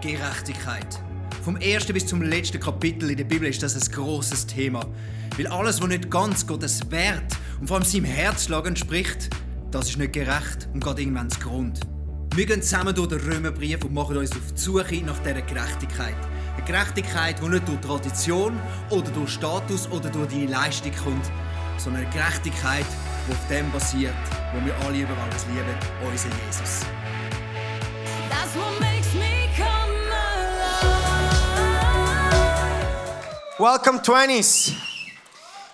Gerechtigkeit. Vom ersten bis zum letzten Kapitel in der Bibel ist das ein großes Thema. Weil alles, was nicht ganz Gottes Wert und vor allem seinem Herzschlag entspricht, das ist nicht gerecht und geht irgendwann ins Grund. Wir gehen zusammen durch den Römerbrief und machen uns auf die Suche nach dieser Gerechtigkeit. Eine Gerechtigkeit, die nicht durch Tradition oder durch Status oder durch deine Leistung kommt, sondern eine Gerechtigkeit, die auf dem basiert, wo wir alle über alles lieben, unser Jesus. Welcome 20s.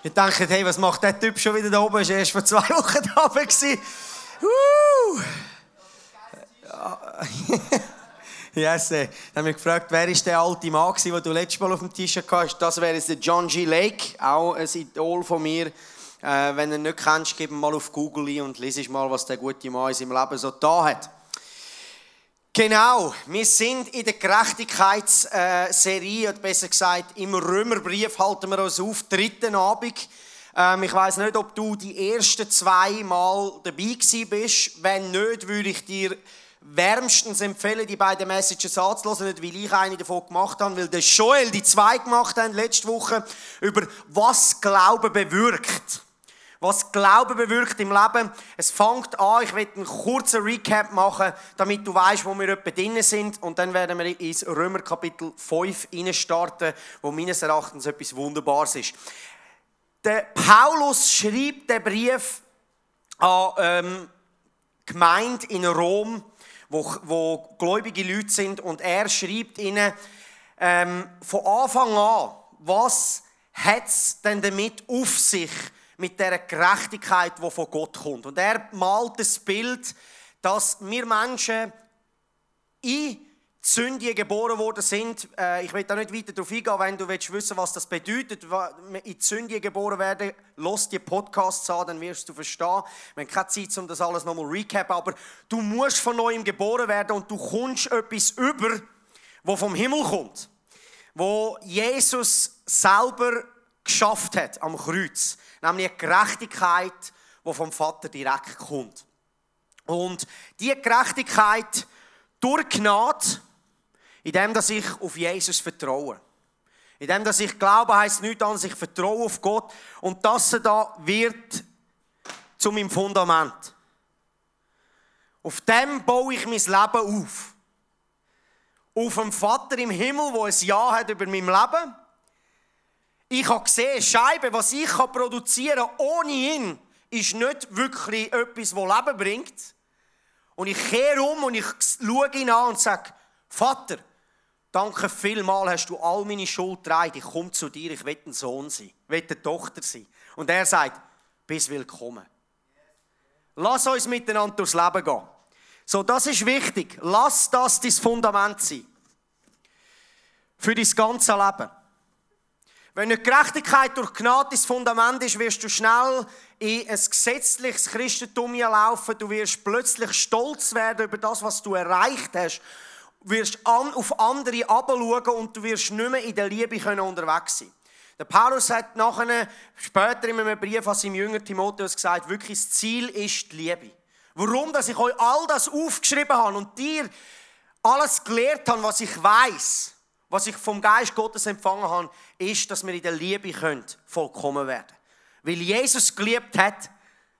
Ich denke, hey, was macht der Typ schon wieder da oben? Er war erst vor zwei Wochen da oben. Woo! yes, äh, dann haben wir gefragt, wer ist der alte Mann den du letztes Mal auf dem Tisch hast. Das wäre der John G. Lake, auch ein Idol von mir. Äh, wenn du ihn nicht kennst, gib ihn mal auf Google ein und lies mal, was der gute Mann in seinem Leben so da hat. Genau, wir sind in der Gerechtigkeitsserie, oder besser gesagt im Römerbrief halten wir uns auf, dritten Abend. Ähm, ich weiß nicht, ob du die ersten zwei Mal dabei bist. Wenn nicht, würde ich dir wärmstens empfehlen, die beiden Messages anzuhören, nicht weil ich eine davon gemacht habe, weil der Joel die zwei gemacht hat letzte Woche über was Glaube bewirkt. Was Glaube bewirkt im Leben. Es fängt an, ich werde einen kurzen Recap machen, damit du weißt, wo wir etwa drin sind. Und dann werden wir ins Römer Kapitel 5 starten, wo meines Erachtens etwas Wunderbares ist. Der Paulus schreibt den Brief an ähm, Gemeinde in Rom, wo, wo gläubige Leute sind. Und er schreibt ihnen ähm, von Anfang an, was hat es denn damit auf sich, mit der Gerechtigkeit, die von Gott kommt. Und er malt das Bild, dass wir Menschen in Sünde geboren worden sind. Äh, Ich will da nicht weiter darauf eingehen, wenn du willst wissen was das bedeutet, in Sünde geboren werden, los die Podcasts an, dann wirst du verstehen. Wir haben keine Zeit, um das alles nochmal recap, aber du musst von neuem geboren werden und du kommst etwas über, wo vom Himmel kommt, wo Jesus selber geschafft hat am Kreuz, nämlich eine Gerechtigkeit, die vom Vater direkt kommt. Und die Gerechtigkeit durch Gnade, indem dass ich auf Jesus vertraue. Indem dass ich glaube, heißt nichts anderes, ich vertraue auf Gott und das da wird zu meinem Fundament. Auf dem baue ich mein Leben auf. Auf dem Vater im Himmel, wo ein Ja hat über mein Leben. Ich habe gesehen, Scheibe, was ich produzieren kann ohne ihn, ist nicht wirklich etwas, das Leben bringt. Und ich kehre um und ich schaue ihn an und sage, Vater, danke vielmal, hast du all meine Schuld getragen. Ich komme zu dir, ich will ein Sohn sein, ich will eine Tochter sein. Und er sagt, bist willkommen. Lass uns miteinander durchs Leben gehen. So, das ist wichtig. Lass das dein Fundament sein. Für dein ganze Leben. Wenn nicht Gerechtigkeit durch Gnade das Fundament ist, wirst du schnell in ein gesetzliches Christentum laufen. Du wirst plötzlich stolz werden über das, was du erreicht hast. Du wirst auf andere herabschauen und du wirst nicht mehr in der Liebe können unterwegs sein. Der Paulus hat nachher, später in einem Brief an seinem Jünger Timotheus gesagt, wirklich das Ziel ist die Liebe. Warum? Dass ich euch all das aufgeschrieben habe und dir alles gelehrt habe, was ich weiß, was ich vom Geist Gottes empfangen habe, ist, dass wir in der Liebe können, vollkommen werden Weil Jesus geliebt hat,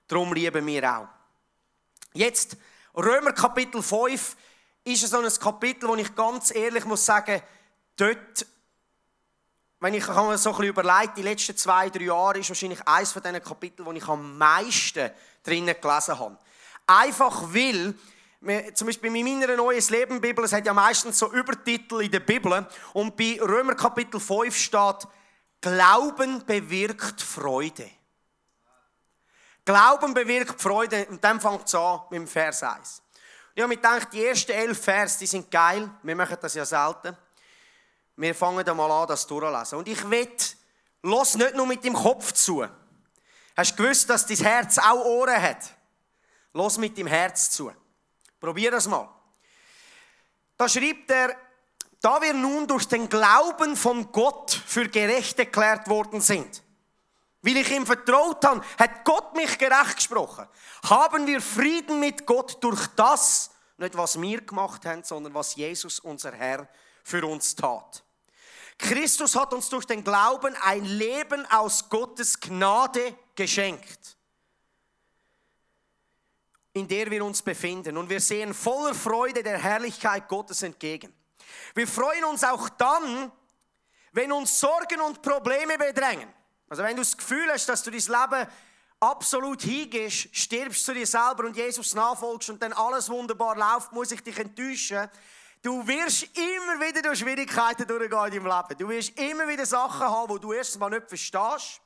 darum lieben wir auch. Jetzt, Römer Kapitel 5 ist so ein Kapitel, wo ich ganz ehrlich muss sagen, dort, wenn ich mir so ein bisschen überlegt, die letzten zwei, drei Jahre ist wahrscheinlich eines von diesen Kapiteln, wo ich am meisten drinnen gelesen habe. Einfach weil, zum Beispiel in meiner Neues Leben Bibel, es hat ja meistens so Übertitel in der Bibel und bei Römer Kapitel 5 steht, Glauben bewirkt Freude. Glauben bewirkt Freude und dann fängt es an mit dem Vers 1. Ich habe mir gedacht, die ersten elf Vers, die sind geil. Wir machen das ja selten. Wir fangen da mal an, das durchzulesen. Und ich will, los nicht nur mit dem Kopf zu. Hast du gewusst, dass dein Herz auch Ohren hat? Los mit dem Herz zu. Probier das mal. Da schreibt er, da wir nun durch den Glauben von Gott für gerecht erklärt worden sind, weil ich ihm vertraut habe, hat Gott mich gerecht gesprochen. Haben wir Frieden mit Gott durch das, Nicht, was wir gemacht haben, sondern was Jesus, unser Herr, für uns tat. Christus hat uns durch den Glauben ein Leben aus Gottes Gnade geschenkt, in der wir uns befinden. Und wir sehen voller Freude der Herrlichkeit Gottes entgegen. Wir freuen uns auch dann, wenn uns Sorgen und Probleme bedrängen. Also wenn du das Gefühl hast, dass du dein Leben absolut hingehst, stirbst zu dir selber und Jesus nachfolgst und dann alles wunderbar läuft, muss ich dich enttäuschen. Du wirst immer wieder durch Schwierigkeiten durchgehen in deinem Leben. Du wirst immer wieder Sachen haben, die du erstens mal nicht verstehst,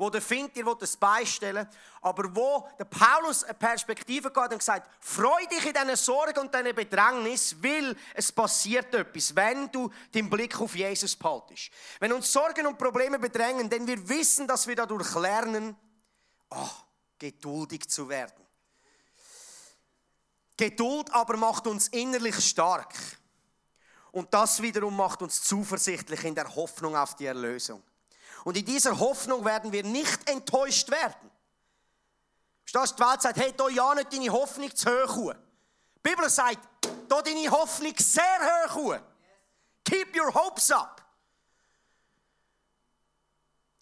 wo der Find dir das beistellen aber wo der Paulus eine Perspektive hat und gesagt, freu dich in deiner Sorge und deiner Bedrängnis, weil es passiert etwas, wenn du den Blick auf Jesus behaltest. Wenn uns Sorgen und Probleme bedrängen, denn wir wissen, dass wir dadurch lernen, oh, geduldig zu werden. Geduld aber macht uns innerlich stark. Und das wiederum macht uns zuversichtlich in der Hoffnung auf die Erlösung. Und in dieser Hoffnung werden wir nicht enttäuscht werden. Verstehst du, die Welt sagt, hey, da ja nicht deine Hoffnung zu hoch. Die Bibel sagt, da deine Hoffnung sehr hoch. Keep your hopes up.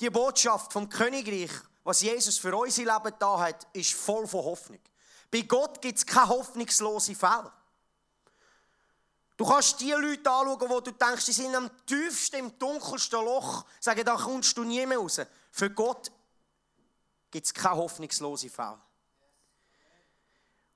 Die Botschaft vom Königreich, was Jesus für unser Leben da hat, ist voll von Hoffnung. Bei Gott gibt es keine hoffnungslose Fälle. Du kannst die Leute anschauen, wo du denkst, sie sind am tiefsten, im dunkelsten Loch, sagen, da kommst du nie mehr raus. Für Gott gibt es keine hoffnungslose Fälle.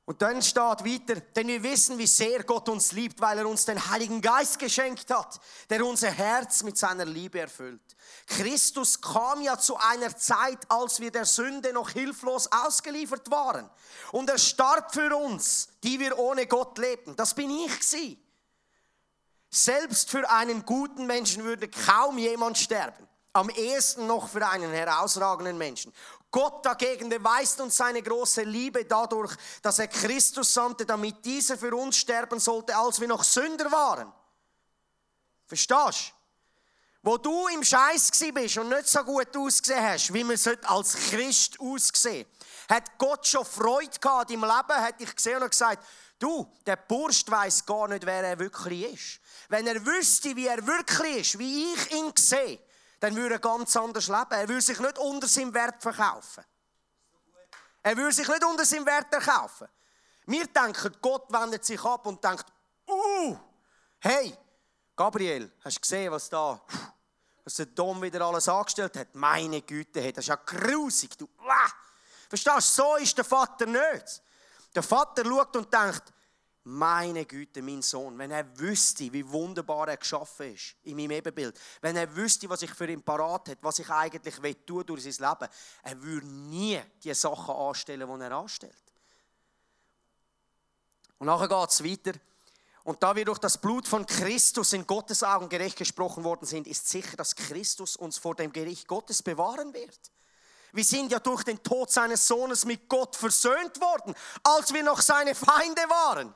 Und dann steht weiter, denn wir wissen, wie sehr Gott uns liebt, weil er uns den Heiligen Geist geschenkt hat, der unser Herz mit seiner Liebe erfüllt. Christus kam ja zu einer Zeit, als wir der Sünde noch hilflos ausgeliefert waren. Und er starb für uns, die wir ohne Gott lebten. Das bin ich sie. Selbst für einen guten Menschen würde kaum jemand sterben. Am ehesten noch für einen herausragenden Menschen. Gott dagegen beweist uns seine große Liebe dadurch, dass er Christus sandte, damit dieser für uns sterben sollte, als wir noch Sünder waren. Verstehst du? Wo du im Scheiß bist und nicht so gut ausgesehen hast, wie man als Christ aussehen hat Gott schon Freude gehabt im Leben, hat dich gesehen und gesagt, du, der Bursch weiß gar nicht, wer er wirklich ist. Wenn er wüsste, wie er wirklich ist, wie ich ihn sehe, dann würde er ganz anders leben. Er würde sich nicht unter seinem Wert verkaufen. Er würde sich nicht unter seinem Wert verkaufen. Wir denken, Gott wendet sich ab und denkt, uh, hey, Gabriel, hast du gesehen, was da, was der Dom wieder alles angestellt hat? Meine Güte, hey, das ist ja grusig, du, Verstehst du, so ist der Vater nicht. Der Vater schaut und denkt, meine Güte, mein Sohn, wenn er wüsste, wie wunderbar er geschaffen ist, in meinem Ebenbild, wenn er wüsste, was ich für ihn parat hat, was ich eigentlich tun durch sein Leben, er würde nie die Sachen anstellen, die er anstellt. Und nachher geht es weiter. Und da wir durch das Blut von Christus in Gottes Augen gerecht gesprochen worden sind, ist sicher, dass Christus uns vor dem Gericht Gottes bewahren wird. Wir sind ja durch den Tod seines Sohnes mit Gott versöhnt worden, als wir noch seine Feinde waren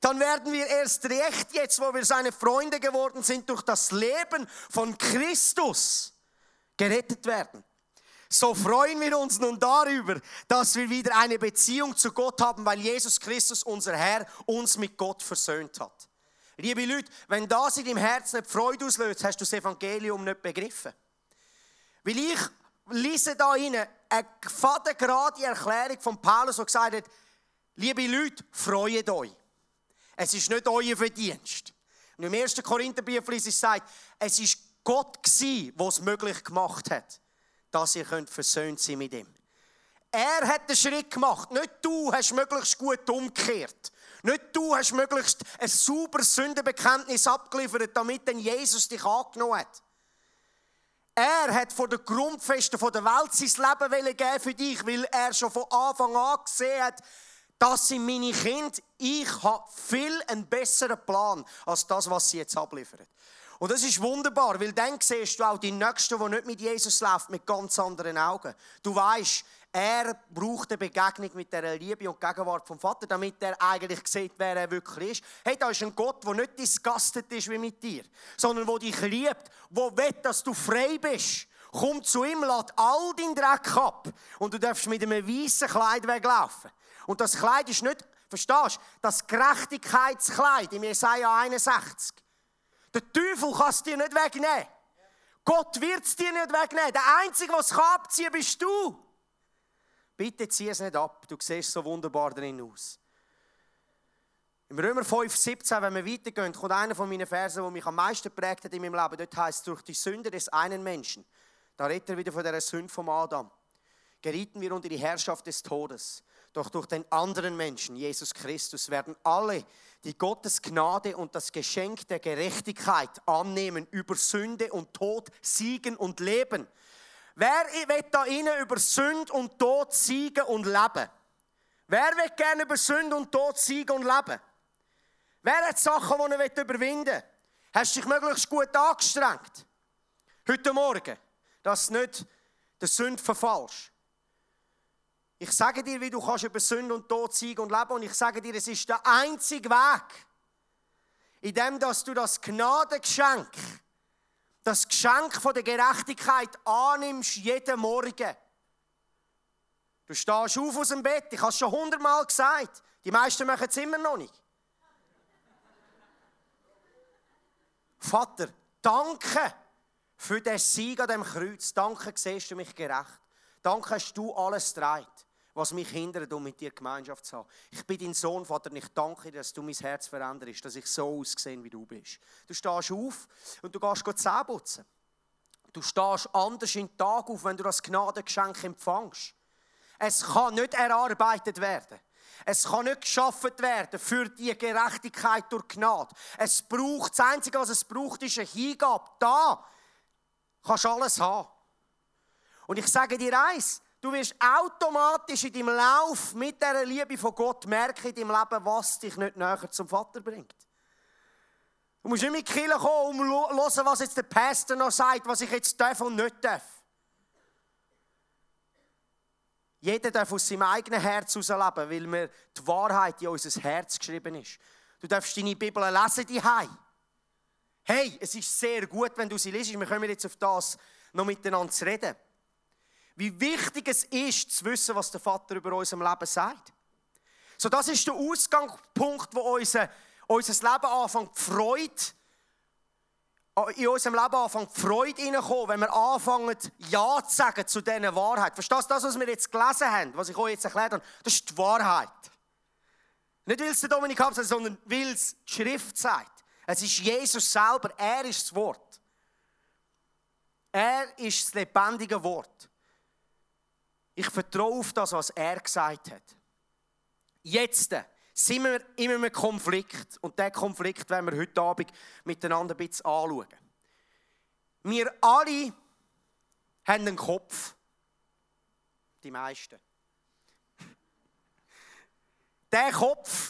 dann werden wir erst recht jetzt, wo wir seine Freunde geworden sind, durch das Leben von Christus gerettet werden. So freuen wir uns nun darüber, dass wir wieder eine Beziehung zu Gott haben, weil Jesus Christus, unser Herr, uns mit Gott versöhnt hat. Liebe Leute, wenn das in deinem Herzen nicht Freude auslöst, hast du das Evangelium nicht begriffen. Weil ich lese da rein eine fadengerade Erklärung von Paulus, der gesagt hat, liebe Leute, freut euch. Es ist nicht euer Verdienst. Und im 1. Korintherbrief ist es sagt, es ist Gott gsi, der es möglich gemacht hat, dass ihr könnt versöhnt sein mit ihm. Er hat den Schritt gemacht. Nicht du hast möglichst gut umgekehrt. Nicht du hast möglichst ein sauberes Sündenbekenntnis abgeliefert, damit dann Jesus dich angenommen hat. Er hat vor der Grundfesten der Welt sein Leben geben für dich, weil er schon von Anfang an gesehen hat, das sind meine Kinder. Ich habe viel einen besseren Plan als das, was sie jetzt abliefern. Und das ist wunderbar, weil dann siehst du auch die Nächsten, die nicht mit Jesus laufen, mit ganz anderen Augen. Du weißt, er braucht eine Begegnung mit der Liebe und Gegenwart vom Vater, damit er eigentlich sieht, wer er wirklich ist. Hey, da ist ein Gott, der nicht disgusted ist wie mit dir, sondern der dich liebt, der will, dass du frei bist. Komm zu ihm, lad all deinen Dreck ab und du darfst mit einem weißen Kleid weglaufen. Und das Kleid ist nicht Verstehst du? Das Gerechtigkeitskleid im Jesaja 61. Der Teufel kann es dir nicht wegnehmen. Gott wird es dir nicht wegnehmen. Der Einzige, der es abziehen kann, bist du. Bitte zieh es nicht ab. Du siehst so wunderbar drin aus. Im Römer 5, 17, wenn wir weitergehen, kommt einer von meinen Versen, der mich am meisten prägt hat in meinem Leben. Dort heißt es, durch die Sünde des einen Menschen, da redet er wieder von der Sünde vom Adam, gerieten wir unter die Herrschaft des Todes. Doch durch den anderen Menschen, Jesus Christus, werden alle, die Gottes Gnade und das Geschenk der Gerechtigkeit annehmen, über Sünde und Tod siegen und leben. Wer will da innen über Sünde und Tod siegen und leben? Wer will gerne über Sünde und Tod siegen und leben? Wer hat Sachen, die er überwinden will? Hast du dich möglichst gut angestrengt? Heute Morgen, dass du nicht der Sünde verfallst. Ich sage dir, wie du kannst über Sünde und Tod siegen und leben. Und ich sage dir, es ist der einzige Weg, in dem, dass du das Gnadengeschenk, das Geschenk von der Gerechtigkeit annimmst jeden Morgen. Du stehst auf aus dem Bett. Ich habe es schon hundertmal gesagt. Die meisten machen es immer noch nicht. Vater, danke für den Sieg an dem Kreuz. Danke, siehst du mich gerecht. Danke, hast du alles dreit, was mich hindert, um mit dir Gemeinschaft zu haben. Ich bin dein Sohn, Vater, und ich danke dir, dass du mein Herz veränderst, dass ich so aussehe, wie du bist. Du stehst auf und du gehst Zähne putzen. Du stehst anders in den Tag auf, wenn du das Gnadengeschenk empfängst. Es kann nicht erarbeitet werden. Es kann nicht geschaffen werden für die Gerechtigkeit durch Gnade. Es braucht, das Einzige, was es braucht, ist eine Hingabe. Da kannst alles haben. Und ich sage dir eins, du wirst automatisch in deinem Lauf mit der Liebe von Gott merken in deinem Leben, was dich nicht näher zum Vater bringt. Du musst nicht mit Kirche kommen, um zu hören, was jetzt der Pastor noch sagt, was ich jetzt darf und nicht darf. Jeder darf aus seinem eigenen Herz herausleben, weil mir die Wahrheit in unser Herz geschrieben ist. Du darfst deine Bibel lesen, die Hey, es ist sehr gut, wenn du sie liest. Wir kommen jetzt auf das noch miteinander zu reden. Wie wichtig es ist, zu wissen, was der Vater über unserem Leben sagt. So, das ist der Ausgangspunkt, wo unser, unser Leben anfängt, Freude in unserem Leben anfängt Freude reinkommen, wenn wir anfangen, Ja zu sagen zu dieser Wahrheit. Verstehst du das, was wir jetzt gelesen haben, was ich euch jetzt erklärt habe? Das ist die Wahrheit. Nicht, weil es der Dominik sagt, sondern weil es die Schrift sagt. Es ist Jesus selber, er ist das Wort. Er ist das lebendige Wort. Ich vertraue auf das, was er gesagt hat. Jetzt sind wir in einem Konflikt. Und diesen Konflikt werden wir heute Abend miteinander ein bisschen anschauen. Wir alle haben einen Kopf. Die meisten. Der Kopf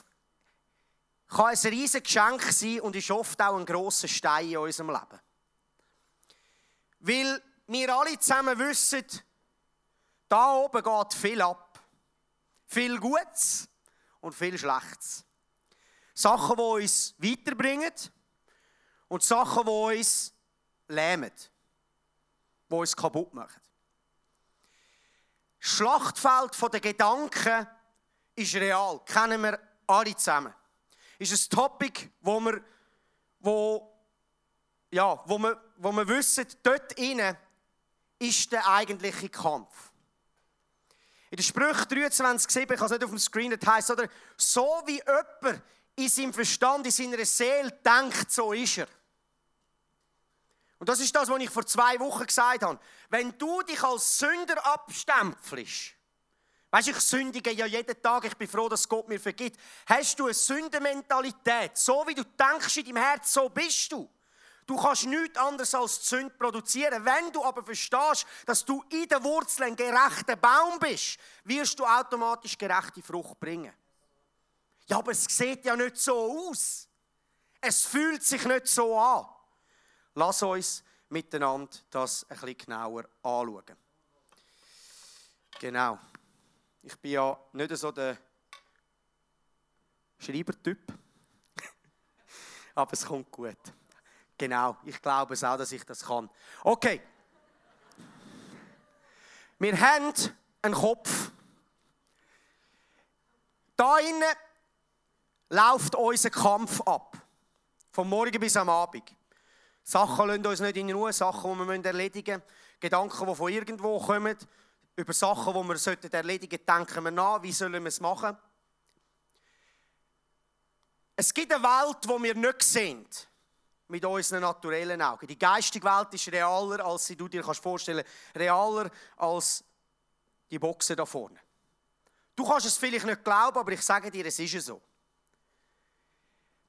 kann ein riesiges Geschenk sein und ist oft auch ein grosser Stein in unserem Leben. Weil wir alle zusammen wissen, da oben geht viel ab. Viel Gutes und viel Schlechtes. Sachen, die uns weiterbringen und Sachen, die uns lähmen, die uns kaputt machen. Das Schlachtfeld der Gedanken ist real, kennen wir alle zusammen. Ist ein Topic, wo wir, wo, ja, wo wir, wo wir wissen, dort innen ist der eigentliche Kampf. In der Sprüche 23,7, ich habe es nicht auf dem Screen, das heisst, oder? So wie jemand in seinem Verstand, in seiner Seele denkt, so ist er. Und das ist das, was ich vor zwei Wochen gesagt habe. Wenn du dich als Sünder abstempelst, weißt du, ich sündige ja jeden Tag, ich bin froh, dass Gott mir vergibt, hast du eine Sündenmentalität. So wie du denkst in deinem Herz, so bist du. Du kannst nichts anderes als Sünd produzieren. Wenn du aber verstehst, dass du in der Wurzel ein gerechter Baum bist, wirst du automatisch gerechte Frucht bringen. Ja, aber es sieht ja nicht so aus. Es fühlt sich nicht so an. Lass uns miteinander das ein bisschen genauer anschauen. Genau. Ich bin ja nicht so der Schreibertyp, aber es kommt gut. Genau, ich glaube es auch, dass ich das kann. Okay. Wir haben einen Kopf. Da innen läuft unser Kampf ab. Vom Morgen bis am Abend. Sachen lassen uns nicht in Ruhe, Sachen, die wir erledigen müssen, Gedanken, die von irgendwo kommen, über Sachen, die wir erledigen sollten, denken wir nach, wie sollen wir es machen. Es gibt eine Welt, die wir nicht sehen, mit unseren naturellen Augen. Die geistige Welt ist realer, als du dir vorstellen kannst, realer als die Boxen da vorne. Du kannst es vielleicht nicht glauben, aber ich sage dir, es ist so.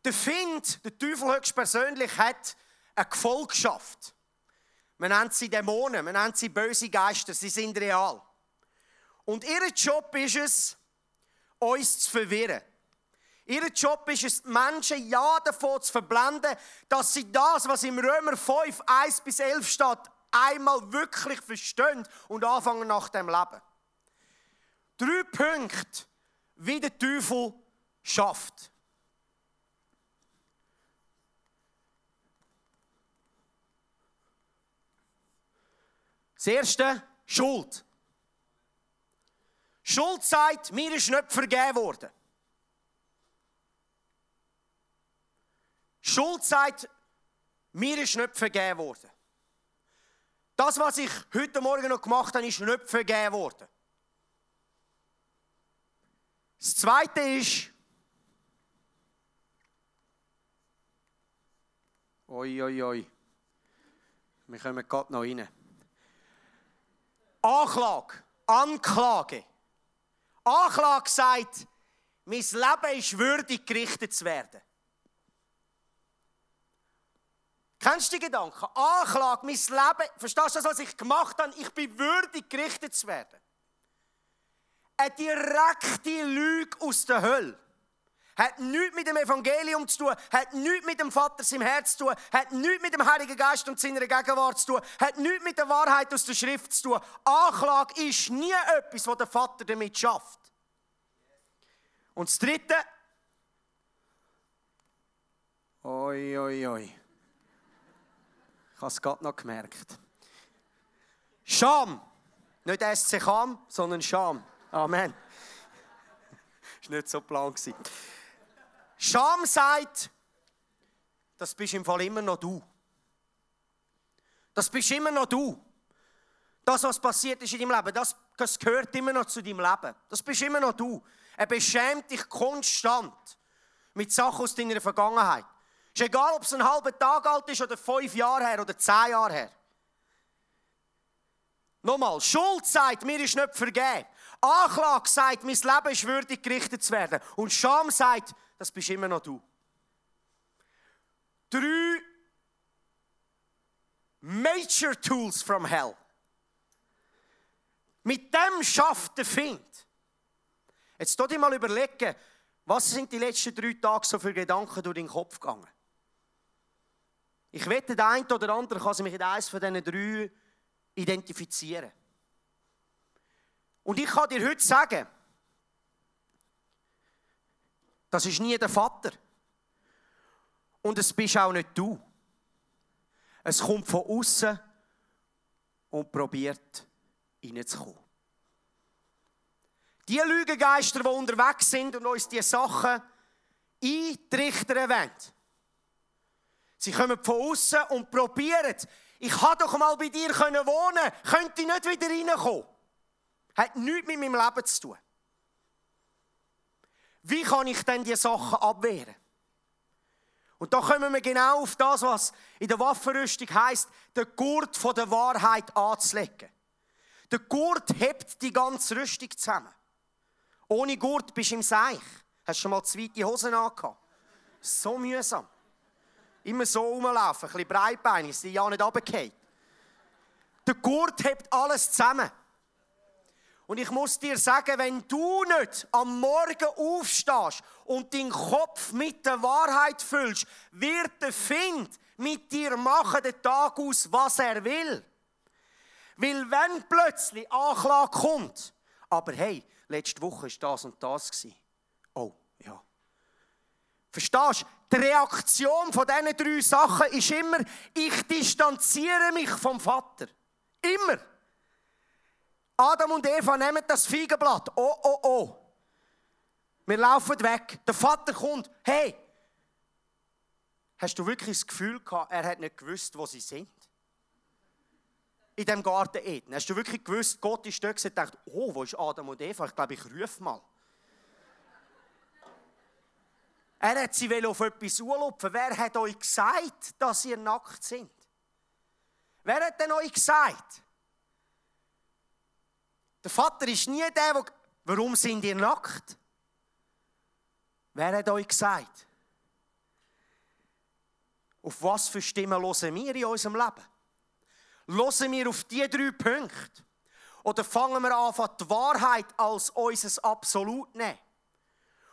Der Find, der Teufel höchstpersönlich, hat eine Gefolgschaft. Man nennt sie Dämonen, man nennt sie böse Geister, sie sind real. Und ihr Job ist es, uns zu verwirren. Ihr Job ist es, Menschen ja davon zu verblenden, dass sie das, was im Römer 5, 1 bis 11 steht, einmal wirklich verstehen und anfangen nach dem Leben. Drei Punkte, wie der Teufel schafft. Das erste, Schuld. Schuld sagt, mir ist nicht vergeben worden. Schuld sagt, mir ist nicht vergeben worden. Das, was ich heute Morgen noch gemacht habe, ist nicht vergeben worden. Das Zweite ist, oi, oi, oi, wir kommen gerade noch rein. Anklage, Anklage. Anklage sagt, mein Leben ist würdig, gerichtet zu werden. Kennst du die Gedanken? Anklage, mein Leben, verstehst du das, was ich gemacht habe? Ich bin würdig, gerichtet zu werden. Eine direkte Lüge aus der Hölle. Hat nichts mit dem Evangelium zu tun, hat nichts mit dem Vater seinem Herz zu tun, hat nichts mit dem Heiligen Geist und seiner Gegenwart zu tun, hat nichts mit der Wahrheit aus der Schrift zu tun. Anklage ist nie etwas, was der Vater damit schafft. Und das Dritte, oi, oi, oi. Ich habe es gerade noch gemerkt. Scham. Nicht SC Kam, sondern Scham. Amen. Das war nicht so plan. Scham sagt, das bist im Fall immer noch du. Das bist immer noch du. Das, was passiert ist in deinem Leben, das, das gehört immer noch zu deinem Leben. Das bist immer noch du. Er beschämt dich konstant mit Sachen aus deiner Vergangenheit. Ist egal, ob es einen halben Tag alt ist oder fünf Jahre her oder zehn Jahre her. Nochmal, Schuld sagt, mir ist nicht vergeben. Anklage sagt, mein Leben ist würdig gerichtet zu werden. Und Scham sagt, das bist immer noch du. Drei Major Tools from Hell. Mit dem schafft der Find. Jetzt tu dir mal überlegen, was sind die letzten drei Tage so für Gedanken durch den Kopf gegangen? Ich wette, der eine oder andere kann sich mit eines von diesen drei identifizieren. Und ich kann dir heute sagen, das ist nie der Vater. Und es bist auch nicht du. Es kommt von außen und probiert reinzukommen. Die Lügengeister, die unterwegs sind und uns diese Sachen eintrichtern wollen, Sie kommen von außen und probieren. Ich kann doch mal bei dir wohnen, könnte ich nicht wieder reinkommen. Hat nichts mit meinem Leben zu tun. Wie kann ich denn diese Sachen abwehren? Und da kommen wir genau auf das, was in der Waffenrüstung heißt, den Gurt von der Wahrheit anzulegen. Der Gurt hebt die ganze Rüstung zusammen. Ohne Gurt bist du im Seich. Hast du schon mal zweite Hosen angehabt? So mühsam. Immer so rumlaufen, ein bisschen breitbeinig, dass die ja nicht runterfallen. Der Gurt hebt alles zusammen. Und ich muss dir sagen, wenn du nicht am Morgen aufstehst und deinen Kopf mit der Wahrheit füllst, wird der Find mit dir machen den Tag aus, was er will. Weil wenn plötzlich Anklage kommt, aber hey, letzte Woche war das und das. Oh, ja. Verstehst du? Die Reaktion von diesen drei Sachen ist immer, ich distanziere mich vom Vater. Immer. Adam und Eva nehmen das Feigenblatt. Oh, oh, oh. Wir laufen weg. Der Vater kommt. Hey, hast du wirklich das Gefühl gehabt, er hat nicht gewusst, wo sie sind? In dem Garten Eden. Hast du wirklich gewusst, Gott ist dort und dachte, oh, wo ist Adam und Eva? Ich glaube, ich rufe mal. Er hat sie auf etwas anlupfen. Wer hat euch gesagt, dass ihr nackt sind? Wer hat denn euch gesagt? Der Vater ist nie der, der. Warum sind ihr nackt? Wer hat euch gesagt? Auf was für Stimmen hören wir in unserem Leben? Hören wir auf diese drei Punkte? Oder fangen wir an, die Wahrheit als unser Absolut nehmen?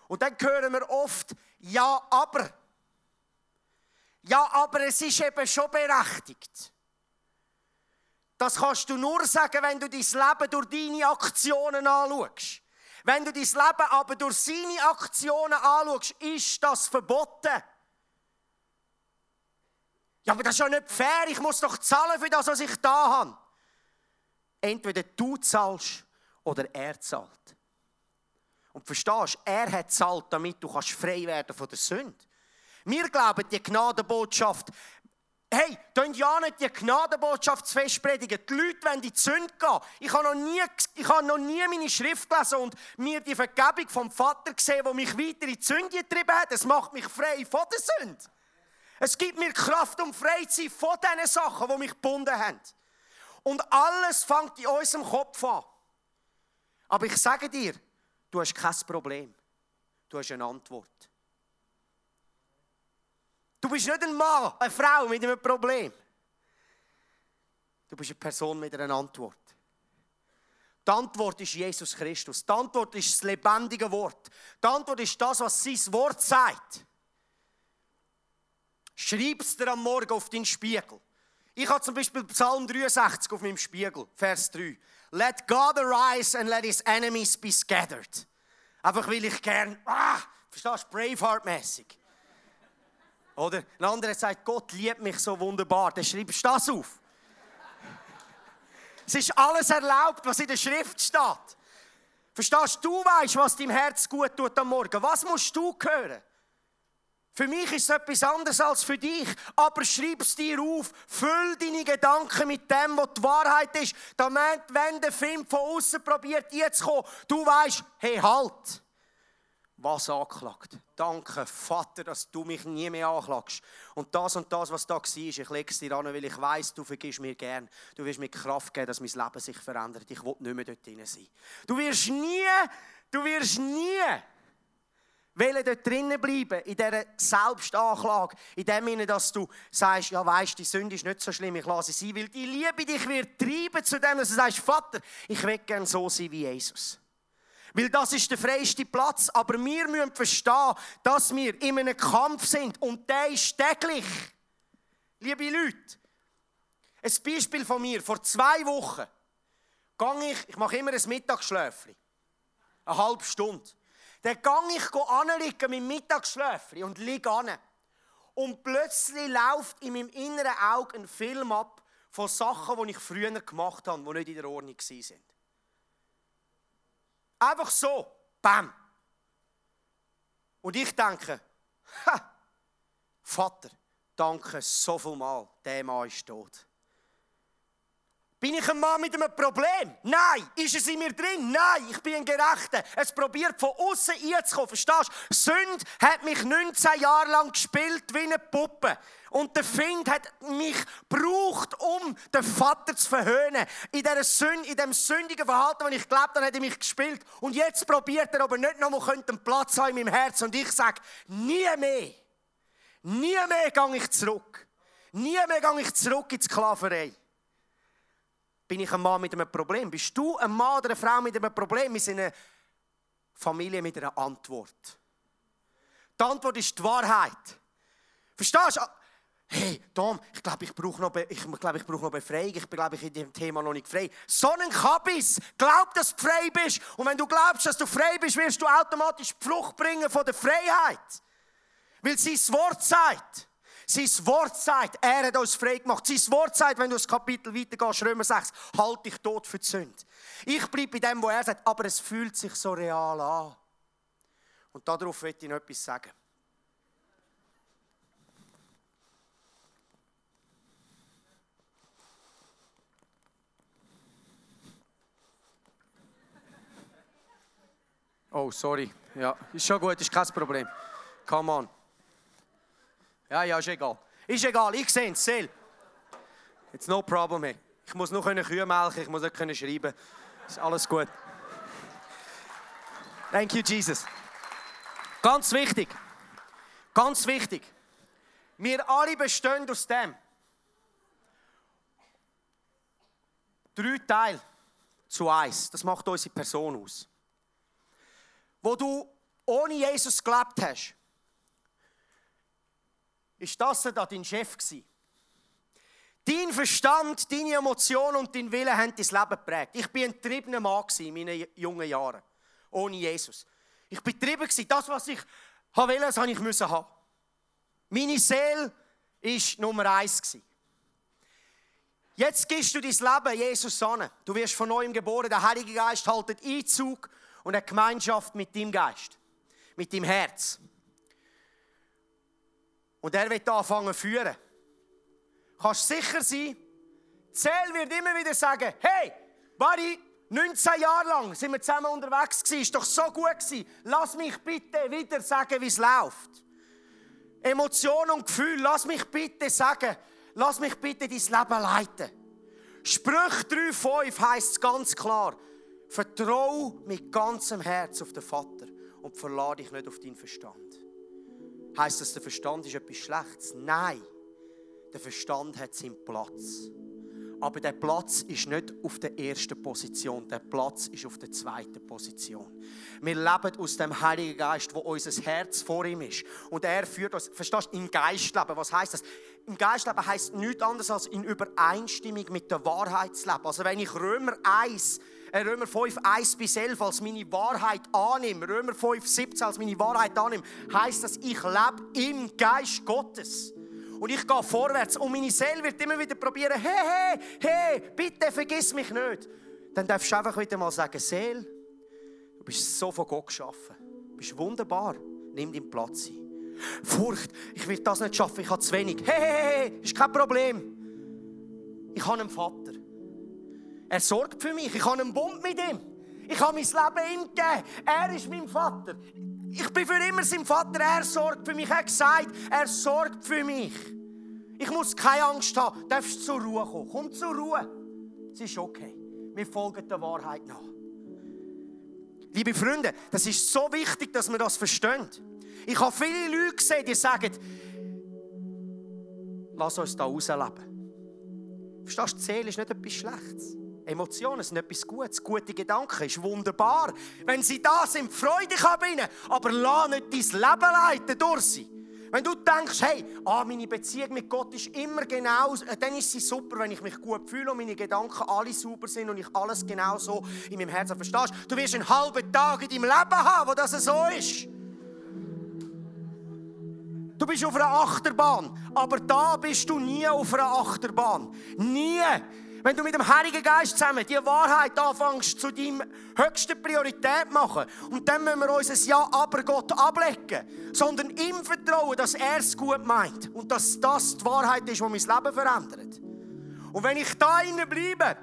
Und dann hören wir oft, ja, aber. Ja, aber es ist eben schon berechtigt. Das kannst du nur sagen, wenn du dein Leben durch deine Aktionen anschaust. Wenn du dein Leben aber durch seine Aktionen anschaust, ist das verboten. Ja, aber das ist ja nicht fair. Ich muss doch zahlen für das, was ich da habe. Entweder du zahlst oder er zahlt. Und verstehst, er hat zahlt, damit du frei werden von der Sünde. Wir glauben, die Gnadenbotschaft, Hey, könnt ja nicht die Gnadenbotschaft zu fest predigen. Die Leute wollen in die Sünde gehen. Ich habe, noch nie, ich habe noch nie meine Schrift gelesen und mir die Vergebung vom Vater gesehen, die mich weiter in die Sünde getrieben hat. Es macht mich frei von der Sünde. Es gibt mir Kraft, um frei zu sein von diesen Sachen, die mich gebunden haben. Und alles fängt in unserem Kopf an. Aber ich sage dir, du hast kein Problem. Du hast eine Antwort. Du bist nicht ein Mann, eine Frau mit einem Problem. Du bist eine Person mit einer Antwort. Die Antwort ist Jesus Christus. Die Antwort ist das lebendige Wort. Die Antwort ist das, was sein Wort sagt. Schreib es dir am Morgen auf deinen Spiegel. Ich habe zum Beispiel Psalm 63 auf meinem Spiegel, Vers 3. Let God arise and let his enemies be scattered. Einfach weil ich gern, ah, verstehst du, Braveheart-mäßig. Oder ein anderer sagt, Gott liebt mich so wunderbar. Dann schreibst du das auf. es ist alles erlaubt, was in der Schrift steht. Verstehst du? Weißt, was deinem Herz gut tut am Morgen. Was musst du hören? Für mich ist es etwas anderes als für dich. Aber schreib es dir auf. Füll deine Gedanken mit dem, was die Wahrheit ist. Damit, wenn der Film von außen probiert, jetzt kommen, du weißt, hey, halt was angeklagt. Danke, Vater, dass du mich nie mehr anklagst. Und das und das, was da war, ich lege es dir an, weil ich weiß, du vergisst mir gern. Du wirst mir Kraft geben, dass mein Leben sich verändert. Ich will nicht mehr dort drin sein. Du wirst nie, du wirst nie wollen dort drinnen bleiben, in dieser Selbstanklage, in dem Sinne, dass du sagst, ja weißt, die Sünde ist nicht so schlimm, ich lasse sie sein, weil die Liebe dich wird treiben zu dem, dass du sagst, Vater, ich will gerne so sein wie Jesus. Weil das ist der freiste Platz. Aber wir müssen verstehen, dass wir in einem Kampf sind. Und der ist täglich. Liebe Leute, ein Beispiel von mir. Vor zwei Wochen gehe ich, ich mache immer ein Mittagsschläfchen. Eine halbe Stunde. Dann gehe ich anliegen mit dem Mittagsschläfchen und liege an. Und plötzlich läuft in meinem inneren Auge ein Film ab von Sachen, die ich früher gemacht habe, die nicht in der Ordnung waren. Einfach so. Bam. Und ich denke, ha, Vater, danke so viel mal, der Mann ist tot. Bin ich ein Mann mit einem Problem? Nein. Ist es in mir drin? Nein. Ich bin ein Gerechter. Es probiert von außen einzukommen. Verstehst du? Sünde hat mich 19 Jahre lang gespielt wie eine Puppe. Und der Find hat mich gebraucht, um den Vater zu verhöhnen. In, dieser Sünde, in dem sündigen Verhalten, das ich glaube, dann hat er mich gespielt. Und jetzt probiert er aber nicht nochmal einen Platz haben in meinem Herzen. Und ich sage, nie mehr. Nie mehr gehe ich zurück. Nie mehr gehe ich zurück in die Sklaverei. Bin ich ein Mann mit einem Problem? Bist du ein Mann oder eine Frau mit einem Problem? Wir sind eine Familie mit einer Antwort. Die Antwort ist die Wahrheit. Verstehst du? Hey, Tom, ich glaube, ich brauche noch, ich glaube, ich brauche noch Befreiung. Ich glaube, ich in dem Thema noch nicht frei. So ein Kabis. Glaub, dass du frei bist. Und wenn du glaubst, dass du frei bist, wirst du automatisch die Frucht bringen von der Freiheit. Weil sein Wort sagt. Sein Wort sagt, er hat uns frei gemacht. Sein Wort sagt, wenn du das Kapitel weitergehst, Römer 6, halt dich tot für die Sünde. Ich bleibe bei dem, wo er sagt, aber es fühlt sich so real an. Und darauf möchte ich noch etwas sagen. Oh, sorry. Ja, ist schon gut, ist kein Problem. Come on. Ja, ja, ist egal. Ist egal, ich sehe es, Sel. It's no problem. Hey. Ich muss nur Kühe melken, ich muss nicht können schreiben. Ist alles gut. Thank you, Jesus. Ganz wichtig. Ganz wichtig. Wir alle bestehen aus dem. Drei Teile zu eins. Das macht unsere Person aus. Wo du ohne Jesus gelebt hast, ist das da dein Chef gewesen. Dein Verstand, deine Emotionen und dein Wille haben dein Leben geprägt. Ich war ein getriebener Mann in meinen jungen Jahren, ohne Jesus. Ich war getrieben. Das, was ich wollte, habe ich haben. Meine Seele war Nummer eins. Jetzt gibst du dein Leben Jesus an. Du wirst von neuem geboren. Der Heilige Geist haltet Einzug und eine Gemeinschaft mit deinem Geist, mit deinem Herz. Und er wird anfangen zu führen. Kannst sicher sein, Zell wird immer wieder sagen, hey, Buddy, 19 Jahre lang sind wir zusammen unterwegs gewesen, ist doch so gut gewesen. Lass mich bitte wieder sagen, wie es läuft. Emotionen und Gefühl, lass mich bitte sagen, lass mich bitte dein Leben leiten. Sprüch 3,5 heisst es ganz klar, vertrau mit ganzem Herz auf den Vater und verlade dich nicht auf deinen Verstand. Heißt das, der Verstand ist etwas Schlechtes? Nein, der Verstand hat seinen Platz. Aber der Platz ist nicht auf der ersten Position, der Platz ist auf der zweiten Position. Wir leben aus dem Heiligen Geist, wo unser Herz vor ihm ist. Und er führt uns, verstehst du, im Geistleben. Was heißt das? Im Geistleben heißt nichts anderes als in Übereinstimmung mit der Wahrheit zu leben. Also wenn ich Römer 1 äh, Römer 5, 1 bis 11 als meine Wahrheit annehme, Römer 5, 17 als meine Wahrheit annehme, heißt das, ich lebe im Geist Gottes. Und ich gehe vorwärts und meine Seele wird immer wieder probieren, hey, hey, hey, bitte vergiss mich nicht. Dann darfst du einfach wieder mal sagen, Seele, du bist so von Gott geschaffen. Du bist wunderbar. Nimm deinen Platz ein. Furcht, ich will das nicht schaffen, ich habe zu wenig. Hey, hey, hey, ist kein Problem. Ich habe einen Vater. Er sorgt für mich. Ich habe einen Bund mit ihm. Ich habe mein Leben ihm gegeben. Er ist mein Vater. Ich bin für immer sein Vater. Er sorgt für mich. Er hat gesagt, er sorgt für mich. Ich muss keine Angst haben. Du darfst zur Ruhe kommen. Komm zur Ruhe. Es ist okay. Wir folgen der Wahrheit nach. Liebe Freunde, das ist so wichtig, dass wir das verstehen. Ich habe viele Leute gesehen, die sagen, lass uns da rausleben. Verstehst du, die Seele ist nicht etwas Schlechtes. Emotionen sind etwas Gutes. Gute Gedanken ist wunderbar. Wenn sie da sind, freu dich an ihnen. Aber lass nicht dein Leben leiten durch sie. Wenn du denkst, hey, ah, meine Beziehung mit Gott ist immer genau, äh, dann ist sie super, wenn ich mich gut fühle und meine Gedanken alle super sind und ich alles genau so in meinem Herzen verstehst. Du wirst einen halben Tag in deinem Leben haben, wo das so ist. Du bist auf einer Achterbahn, aber da bist du nie auf einer Achterbahn. Nie. Wenn du mit dem Heiligen Geist zusammen die Wahrheit anfängst zu deinem höchsten Priorität machen und dann müssen wir unser Ja aber Gott ablegen, sondern ihm vertrauen, dass er es gut meint und dass das die Wahrheit ist, die mein Leben verändert. Und wenn ich da bleibe,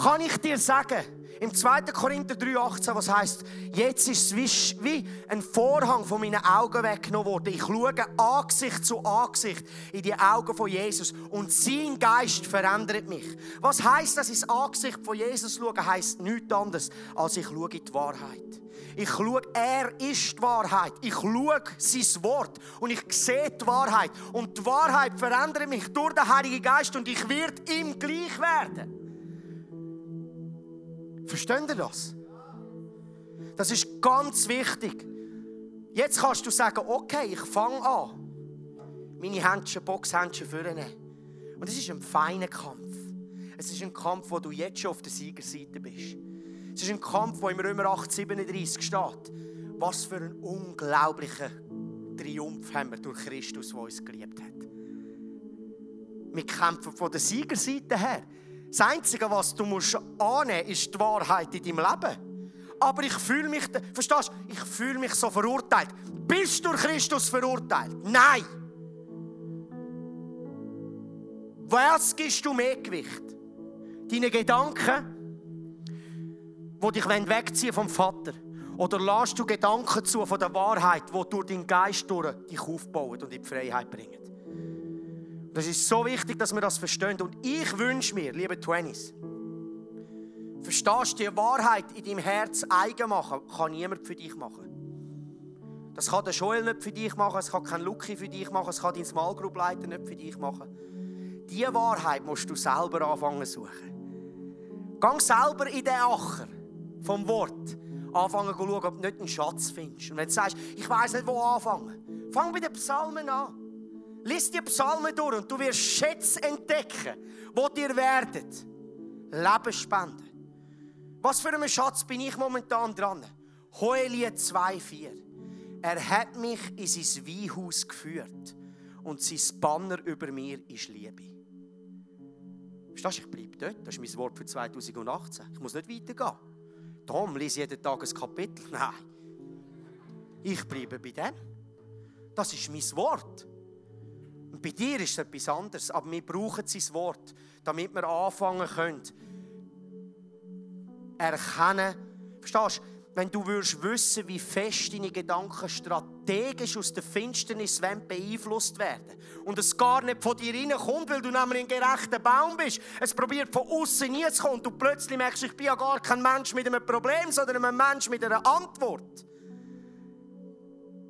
kann ich dir sagen, im 2. Korinther 3,18, was heißt, jetzt ist es wie ein Vorhang von meinen Augen weggenommen worden. Ich schaue Angesicht zu Angesicht in die Augen von Jesus und sein Geist verändert mich. Was heißt, dass das Angesicht von Jesus schaue, heißt nichts anderes, als ich schaue in die Wahrheit. Ich schaue, er ist die Wahrheit. Ich schaue sein Wort und ich sehe die Wahrheit. Und die Wahrheit verändert mich durch den Heiligen Geist und ich werde ihm gleich werden. Versteht ihr das? Das ist ganz wichtig. Jetzt kannst du sagen, okay, ich fange an, meine Händchen, Boxhändchen vornehmen. Und es ist ein feiner Kampf. Es ist ein Kampf, wo du jetzt schon auf der Siegerseite bist. Es ist ein Kampf, wo im Römer 8, 37 steht. Was für einen unglaublichen Triumph haben wir durch Christus, der uns geliebt hat. Wir kämpfen von der Siegerseite her. Das Einzige, was du musst annehmen musst, ist die Wahrheit in deinem Leben. aber ich fühle mich, verstehst du, ich fühle mich so verurteilt. Bist du durch Christus verurteilt? Nein. Was gibst du mehr Gewicht? Deine Gedanken, die dich wegziehen vom Vater? Oder lässt du Gedanken zu von der Wahrheit, die durch deinen Geist durch dich aufbauen und in die Freiheit bringen? Das ist so wichtig, dass wir das verstehen. Und ich wünsche mir, liebe Twenties, verstehst du, die Wahrheit in deinem Herz eigen machen, kann niemand für dich machen. Das kann der Joel nicht für dich machen, es kann kein Lucky für dich machen, es kann dein Small Group Leiter nicht für dich machen. Diese Wahrheit musst du selber anfangen zu suchen. Gang selber in den Acher vom Wort. Anfangen zu schauen, ob du nicht einen Schatz findest. Und wenn du sagst, ich weiß nicht, wo anfangen, fang bei den Psalmen an. Lies die Psalmen durch und du wirst Schätze entdecken, wo dir werden Leben spenden. Was für einen Schatz bin ich momentan dran? Hoelie 2,4. Er hat mich in sein Weinhaus geführt und sein Banner über mir ist Liebe. Verstehst du, ich bleibe dort. Das ist mein Wort für 2018. Ich muss nicht weitergehen. Tom, lese jeden Tag ein Kapitel. Nein. Ich bleibe bei dem. Das ist mein Wort. Und bei dir ist es etwas anderes. Aber wir brauchen sein Wort, damit wir anfangen können, erkennen. Verstehst du? Wenn du würdest wissen, wie fest deine Gedanken strategisch aus der Finsternis beeinflusst werden und es gar nicht von dir reinkommt, weil du nämlich ein gerechter Baum bist. Es probiert von außen nie zu kommen und du plötzlich merkst, ich bin ja gar kein Mensch mit einem Problem, sondern ein Mensch mit einer Antwort.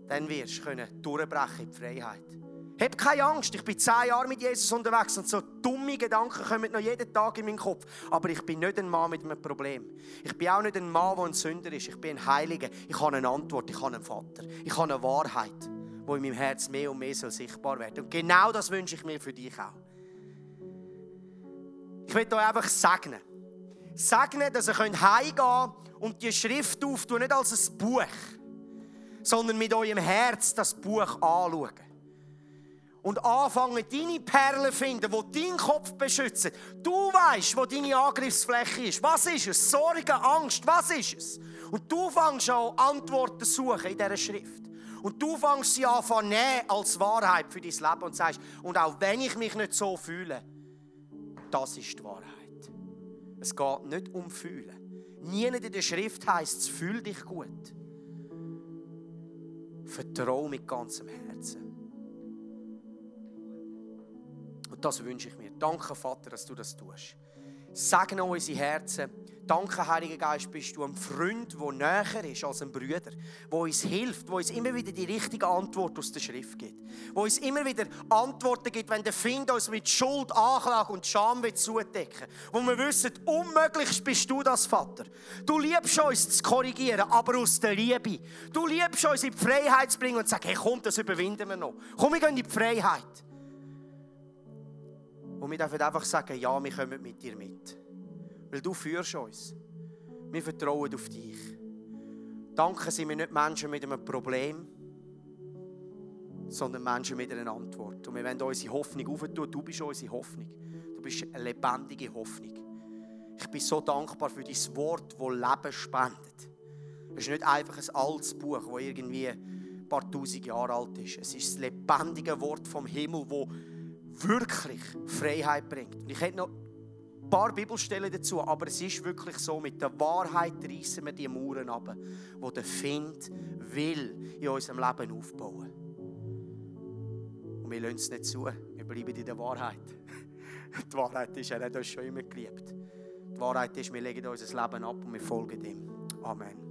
Dann wirst du durchbrechen in die Freiheit. Hab keine Angst, ich bin zehn Jahre mit Jesus unterwegs und so dumme Gedanken kommen noch jeden Tag in meinen Kopf. Aber ich bin nicht ein Mann mit einem Problem. Ich bin auch nicht ein Mann, der ein Sünder ist. Ich bin ein Heiliger. Ich habe eine Antwort, ich habe einen Vater. Ich habe eine Wahrheit, die in meinem Herz mehr und mehr sichtbar wird. Und genau das wünsche ich mir für dich auch. Ich will euch einfach segnen. Segnen, dass ihr heimgehen könnt und die Schrift auftun, nicht als ein Buch, sondern mit eurem Herz das Buch anschauen und anfangen, deine Perlen zu finden, die deinen Kopf beschützen. Du weißt, wo deine Angriffsfläche ist. Was ist es? Sorge, Angst, was ist es? Und du fängst an, Antworten zu suchen in dieser Schrift. Und du fängst sie an zu nehmen als Wahrheit für dein Leben und sagst, und auch wenn ich mich nicht so fühle, das ist die Wahrheit. Es geht nicht um Fühlen. Nie in der Schrift heißt es, fühl dich gut. Vertrau mit ganzem Herzen. Und das wünsche ich mir. Danke, Vater, dass du das tust. Segne unsere Herzen. Danke, Heiliger Geist, bist du ein Freund, der näher ist als ein Bruder, der uns hilft, der uns immer wieder die richtige Antwort aus der Schrift gibt, der uns immer wieder Antworten gibt, wenn der Find uns mit Schuld, Anklage und Scham zudecken will. Wo wir wissen, unmöglich bist du das, Vater. Du liebst uns zu korrigieren, aber aus der Liebe. Du liebst uns in die Freiheit zu bringen und zu sagen, hey, komm, das überwinden wir noch. Komm, wir gehen in die Freiheit. Und wir dürfen einfach sagen, ja, wir kommen mit dir mit. Weil du führst uns. Wir vertrauen auf dich. Danke sind wir nicht Menschen mit einem Problem, sondern Menschen mit einer Antwort. Und wir wollen unsere Hoffnung auftun. Du bist unsere Hoffnung. Du bist eine lebendige Hoffnung. Ich bin so dankbar für dein Wort, das Leben spendet. Es ist nicht einfach ein altes Buch, das irgendwie ein paar tausend Jahre alt ist. Es ist das lebendige Wort vom Himmel, das wirklich Freiheit bringt. Und ich hätte noch ein paar Bibelstellen dazu, aber es ist wirklich so, mit der Wahrheit reissen wir die Mauern ab, wo der Find will in unserem Leben aufbauen. Und wir lassen es nicht zu, wir bleiben in der Wahrheit. Die Wahrheit ist, er hat uns schon immer geliebt. Die Wahrheit ist, wir legen unser Leben ab und wir folgen ihm. Amen.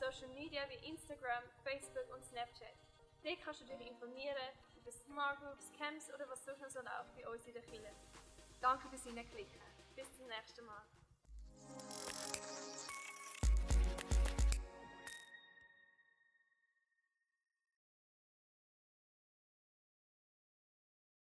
Social Media wie Instagram, Facebook und Snapchat. Dort kannst du dich informieren über Smart Groups, Camps oder was sonst noch läuft bei uns in der Kirche. Danke fürs Hineinklicken. Bis zum nächsten Mal.